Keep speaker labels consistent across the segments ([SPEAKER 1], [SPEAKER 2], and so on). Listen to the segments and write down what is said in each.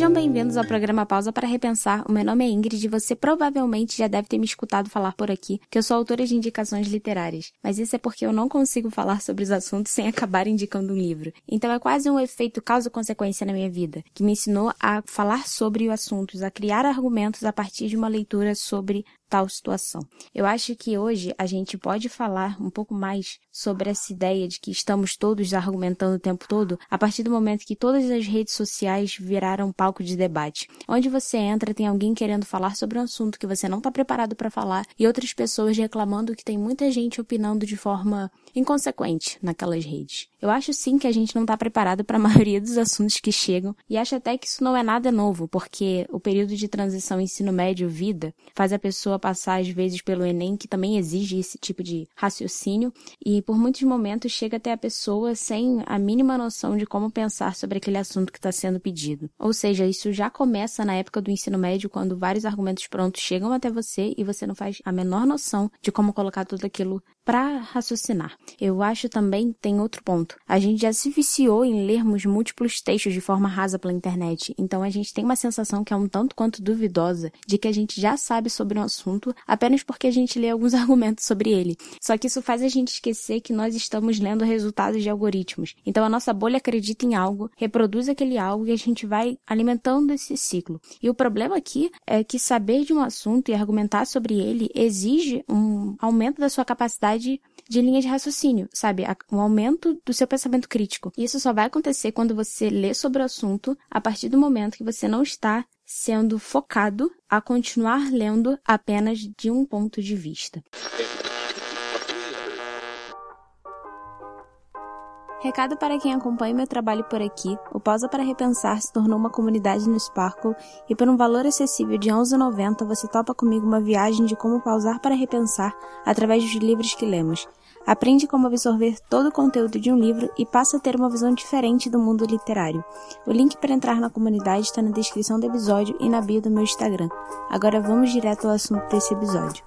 [SPEAKER 1] Sejam bem-vindos ao programa Pausa para Repensar. O meu nome é Ingrid e você provavelmente já deve ter me escutado falar por aqui que eu sou autora de indicações literárias. Mas isso é porque eu não consigo falar sobre os assuntos sem acabar indicando um livro. Então é quase um efeito causa-consequência na minha vida, que me ensinou a falar sobre assuntos, a criar argumentos a partir de uma leitura sobre tal situação. Eu acho que hoje a gente pode falar um pouco mais sobre essa ideia de que estamos todos argumentando o tempo todo a partir do momento que todas as redes sociais viraram palco de debate. Onde você entra, tem alguém querendo falar sobre um assunto que você não está preparado para falar e outras pessoas reclamando que tem muita gente opinando de forma inconsequente naquelas redes. Eu acho sim que a gente não está preparado para a maioria dos assuntos que chegam e acho até que isso não é nada novo, porque o período de transição ensino médio-vida faz a pessoa passar às vezes pelo Enem, que também exige esse tipo de raciocínio, e por muitos momentos chega até a pessoa sem a mínima noção de como pensar sobre aquele assunto que está sendo pedido. Ou seja, isso já começa na época do ensino médio, quando vários argumentos prontos chegam até você e você não faz a menor noção de como colocar tudo aquilo para raciocinar. Eu acho também tem outro ponto. A gente já se viciou em lermos múltiplos textos de forma rasa pela internet, então a gente tem uma sensação que é um tanto quanto duvidosa de que a gente já sabe sobre um assunto apenas porque a gente lê alguns argumentos sobre ele. Só que isso faz a gente esquecer que nós estamos lendo resultados de algoritmos. Então a nossa bolha acredita em algo, reproduz aquele algo e a gente vai alimentando esse ciclo. E o problema aqui é que saber de um assunto e argumentar sobre ele exige um aumento da sua capacidade de linha de raciocínio, sabe? Um aumento do seu pensamento crítico. E isso só vai acontecer quando você lê sobre o assunto a partir do momento que você não está sendo focado a continuar lendo apenas de um ponto de vista. Recado para quem acompanha meu trabalho por aqui, o Pausa para Repensar se tornou uma comunidade no Sparkle e por um valor acessível de 11,90 você topa comigo uma viagem de como pausar para repensar através dos livros que lemos. Aprende como absorver todo o conteúdo de um livro e passa a ter uma visão diferente do mundo literário. O link para entrar na comunidade está na descrição do episódio e na bio do meu Instagram. Agora vamos direto ao assunto desse episódio.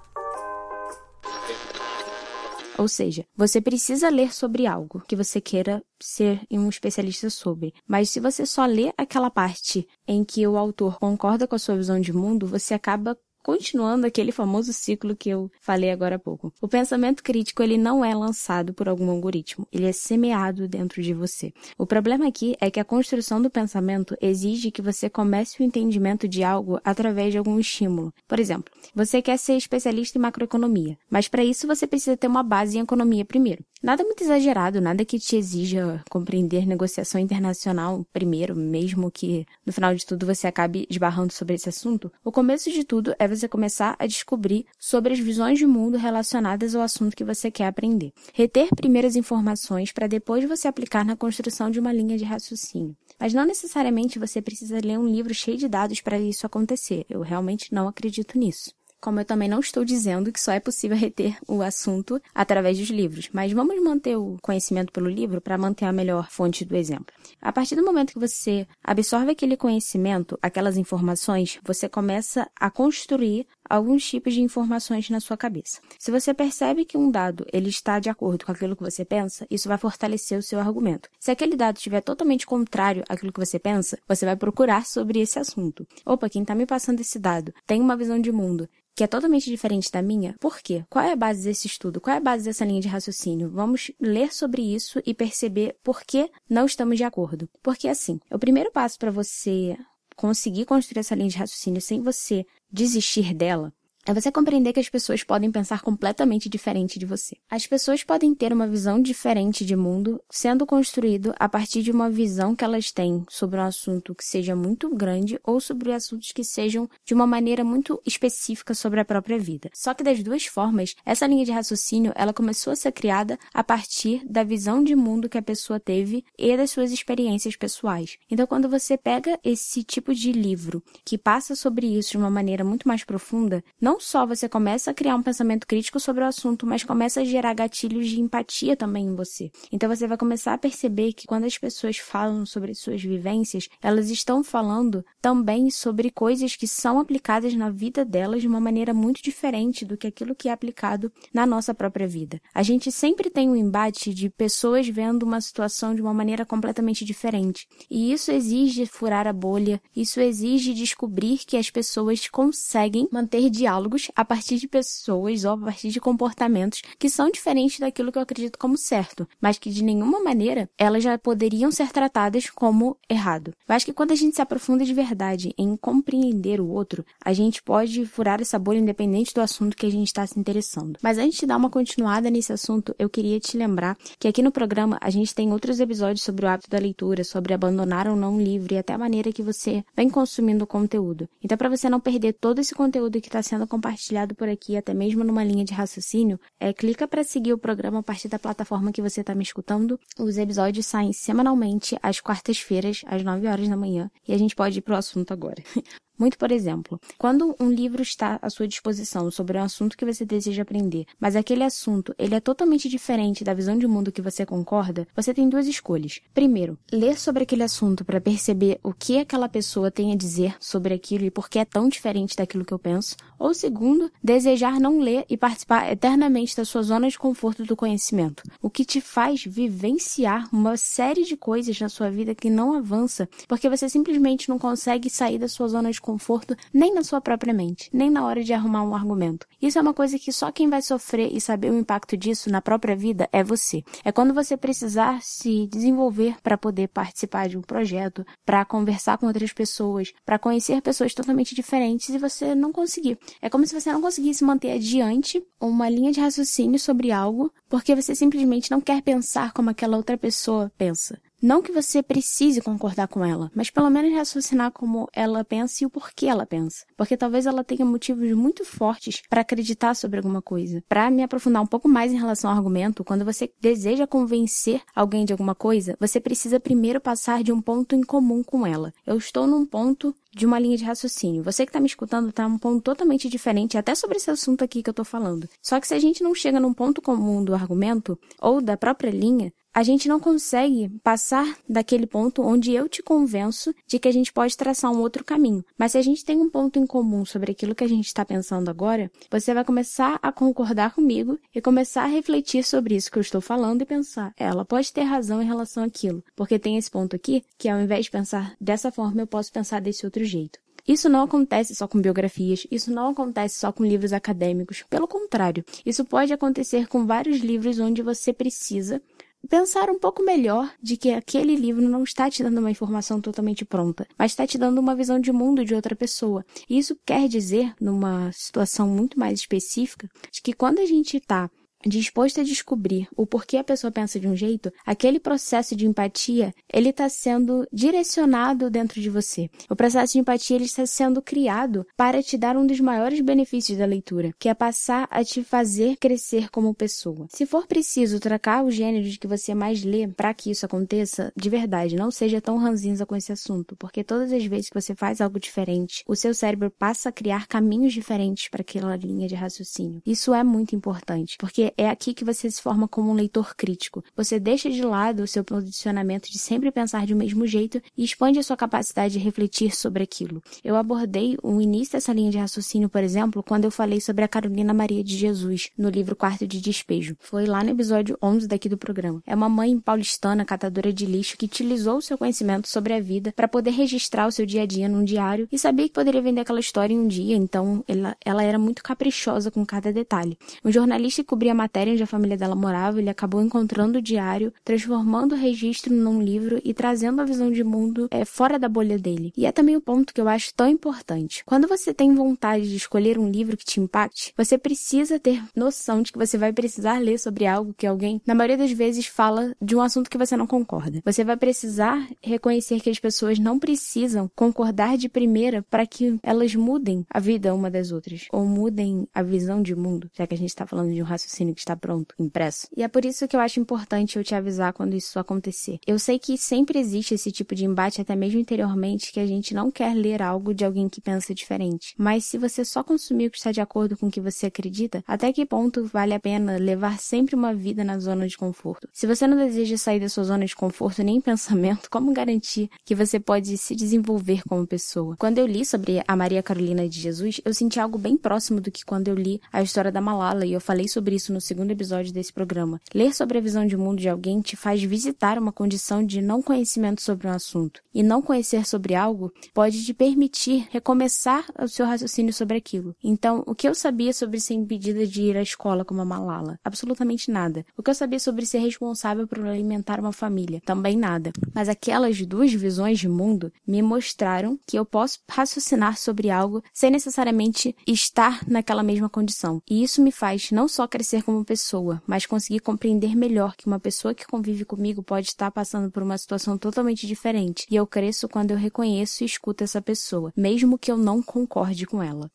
[SPEAKER 1] Ou seja, você precisa ler sobre algo que você queira ser um especialista sobre. Mas se você só lê aquela parte em que o autor concorda com a sua visão de mundo, você acaba continuando aquele famoso ciclo que eu falei agora há pouco. O pensamento crítico ele não é lançado por algum algoritmo, ele é semeado dentro de você. O problema aqui é que a construção do pensamento exige que você comece o entendimento de algo através de algum estímulo. Por exemplo, você quer ser especialista em macroeconomia, mas para isso você precisa ter uma base em economia primeiro. Nada muito exagerado, nada que te exija compreender negociação internacional primeiro, mesmo que no final de tudo você acabe esbarrando sobre esse assunto. O começo de tudo é você começar a descobrir sobre as visões de mundo relacionadas ao assunto que você quer aprender. Reter primeiras informações para depois você aplicar na construção de uma linha de raciocínio. Mas não necessariamente você precisa ler um livro cheio de dados para isso acontecer. Eu realmente não acredito nisso como eu também não estou dizendo que só é possível reter o assunto através dos livros, mas vamos manter o conhecimento pelo livro para manter a melhor fonte do exemplo. A partir do momento que você absorve aquele conhecimento, aquelas informações, você começa a construir alguns tipos de informações na sua cabeça. Se você percebe que um dado ele está de acordo com aquilo que você pensa, isso vai fortalecer o seu argumento. Se aquele dado estiver totalmente contrário àquilo que você pensa, você vai procurar sobre esse assunto. Opa, quem está me passando esse dado tem uma visão de mundo que é totalmente diferente da minha. Por quê? Qual é a base desse estudo? Qual é a base dessa linha de raciocínio? Vamos ler sobre isso e perceber por que não estamos de acordo. Porque assim, o primeiro passo para você conseguir construir essa linha de raciocínio sem você desistir dela é você compreender que as pessoas podem pensar completamente diferente de você. As pessoas podem ter uma visão diferente de mundo sendo construído a partir de uma visão que elas têm sobre um assunto que seja muito grande ou sobre assuntos que sejam de uma maneira muito específica sobre a própria vida. Só que das duas formas, essa linha de raciocínio, ela começou a ser criada a partir da visão de mundo que a pessoa teve e das suas experiências pessoais. Então, quando você pega esse tipo de livro que passa sobre isso de uma maneira muito mais profunda, não não só você começa a criar um pensamento crítico sobre o assunto, mas começa a gerar gatilhos de empatia também em você. Então você vai começar a perceber que quando as pessoas falam sobre suas vivências, elas estão falando também sobre coisas que são aplicadas na vida delas de uma maneira muito diferente do que aquilo que é aplicado na nossa própria vida. A gente sempre tem um embate de pessoas vendo uma situação de uma maneira completamente diferente. E isso exige furar a bolha, isso exige descobrir que as pessoas conseguem manter diálogos a partir de pessoas ou a partir de comportamentos que são diferentes daquilo que eu acredito como certo, mas que de nenhuma maneira elas já poderiam ser tratadas como errado. Eu acho que quando a gente se aprofunda de verdade em compreender o outro, a gente pode furar essa bolha independente do assunto que a gente está se interessando. Mas antes de dar uma continuada nesse assunto, eu queria te lembrar que aqui no programa a gente tem outros episódios sobre o hábito da leitura, sobre abandonar ou não um livro e até a maneira que você vem consumindo o conteúdo. Então, para você não perder todo esse conteúdo que está sendo compartilhado por aqui, até mesmo numa linha de raciocínio, é, clica para seguir o programa a partir da plataforma que você está me escutando. Os episódios saem semanalmente às quartas-feiras, às 9 horas da manhã, e a gente pode ir pro assunto agora. Muito por exemplo, quando um livro está à sua disposição sobre um assunto que você deseja aprender, mas aquele assunto ele é totalmente diferente da visão de mundo que você concorda, você tem duas escolhas. Primeiro, ler sobre aquele assunto para perceber o que aquela pessoa tem a dizer sobre aquilo e por que é tão diferente daquilo que eu penso. Ou segundo, desejar não ler e participar eternamente da sua zona de conforto do conhecimento, o que te faz vivenciar uma série de coisas na sua vida que não avança, porque você simplesmente não consegue sair da sua zona de conforto nem na sua própria mente, nem na hora de arrumar um argumento. Isso é uma coisa que só quem vai sofrer e saber o impacto disso na própria vida é você. É quando você precisar se desenvolver para poder participar de um projeto, para conversar com outras pessoas, para conhecer pessoas totalmente diferentes e você não conseguir. É como se você não conseguisse manter adiante uma linha de raciocínio sobre algo porque você simplesmente não quer pensar como aquela outra pessoa pensa. Não que você precise concordar com ela, mas pelo menos raciocinar como ela pensa e o porquê ela pensa. Porque talvez ela tenha motivos muito fortes para acreditar sobre alguma coisa. Para me aprofundar um pouco mais em relação ao argumento, quando você deseja convencer alguém de alguma coisa, você precisa primeiro passar de um ponto em comum com ela. Eu estou num ponto de uma linha de raciocínio. Você que está me escutando está num ponto totalmente diferente, até sobre esse assunto aqui que eu estou falando. Só que se a gente não chega num ponto comum do argumento ou da própria linha, a gente não consegue passar daquele ponto onde eu te convenço de que a gente pode traçar um outro caminho. Mas se a gente tem um ponto em comum sobre aquilo que a gente está pensando agora, você vai começar a concordar comigo e começar a refletir sobre isso que eu estou falando e pensar, é, ela pode ter razão em relação àquilo, porque tem esse ponto aqui que ao invés de pensar dessa forma, eu posso pensar desse outro jeito. Isso não acontece só com biografias, isso não acontece só com livros acadêmicos. Pelo contrário, isso pode acontecer com vários livros onde você precisa pensar um pouco melhor de que aquele livro não está te dando uma informação totalmente pronta, mas está te dando uma visão de mundo de outra pessoa. E isso quer dizer, numa situação muito mais específica, de que quando a gente está disposto a descobrir o porquê a pessoa pensa de um jeito, aquele processo de empatia, ele está sendo direcionado dentro de você. O processo de empatia ele está sendo criado para te dar um dos maiores benefícios da leitura, que é passar a te fazer crescer como pessoa. Se for preciso trocar o gênero de que você mais lê para que isso aconteça, de verdade, não seja tão ranzinza com esse assunto, porque todas as vezes que você faz algo diferente, o seu cérebro passa a criar caminhos diferentes para aquela linha de raciocínio. Isso é muito importante, porque é aqui que você se forma como um leitor crítico. Você deixa de lado o seu posicionamento de sempre pensar de um mesmo jeito e expande a sua capacidade de refletir sobre aquilo. Eu abordei o início dessa linha de raciocínio, por exemplo, quando eu falei sobre a Carolina Maria de Jesus, no livro Quarto de Despejo. Foi lá no episódio 11 daqui do programa. É uma mãe paulistana, catadora de lixo, que utilizou o seu conhecimento sobre a vida para poder registrar o seu dia a dia num diário e sabia que poderia vender aquela história em um dia, então ela, ela era muito caprichosa com cada detalhe. Um jornalista que cobria matéria onde a família dela morava, ele acabou encontrando o diário, transformando o registro num livro e trazendo a visão de mundo é, fora da bolha dele. E é também o ponto que eu acho tão importante. Quando você tem vontade de escolher um livro que te impacte, você precisa ter noção de que você vai precisar ler sobre algo que alguém, na maioria das vezes, fala de um assunto que você não concorda. Você vai precisar reconhecer que as pessoas não precisam concordar de primeira para que elas mudem a vida uma das outras, ou mudem a visão de mundo, já que a gente está falando de um raciocínio que está pronto, impresso. E é por isso que eu acho importante eu te avisar quando isso acontecer. Eu sei que sempre existe esse tipo de embate, até mesmo interiormente, que a gente não quer ler algo de alguém que pensa diferente. Mas se você só consumir o que está de acordo com o que você acredita, até que ponto vale a pena levar sempre uma vida na zona de conforto? Se você não deseja sair da sua zona de conforto nem em pensamento, como garantir que você pode se desenvolver como pessoa? Quando eu li sobre a Maria Carolina de Jesus, eu senti algo bem próximo do que quando eu li a história da Malala e eu falei sobre isso no segundo episódio desse programa. Ler sobre a visão de mundo de alguém te faz visitar uma condição de não conhecimento sobre um assunto. E não conhecer sobre algo pode te permitir recomeçar o seu raciocínio sobre aquilo. Então, o que eu sabia sobre ser impedida de ir à escola como a Malala? Absolutamente nada. O que eu sabia sobre ser responsável por alimentar uma família? Também nada. Mas aquelas duas visões de mundo me mostraram que eu posso raciocinar sobre algo sem necessariamente estar naquela mesma condição. E isso me faz não só crescer como pessoa, mas conseguir compreender melhor que uma pessoa que convive comigo pode estar passando por uma situação totalmente diferente. E eu cresço quando eu reconheço e escuto essa pessoa, mesmo que eu não concorde com ela.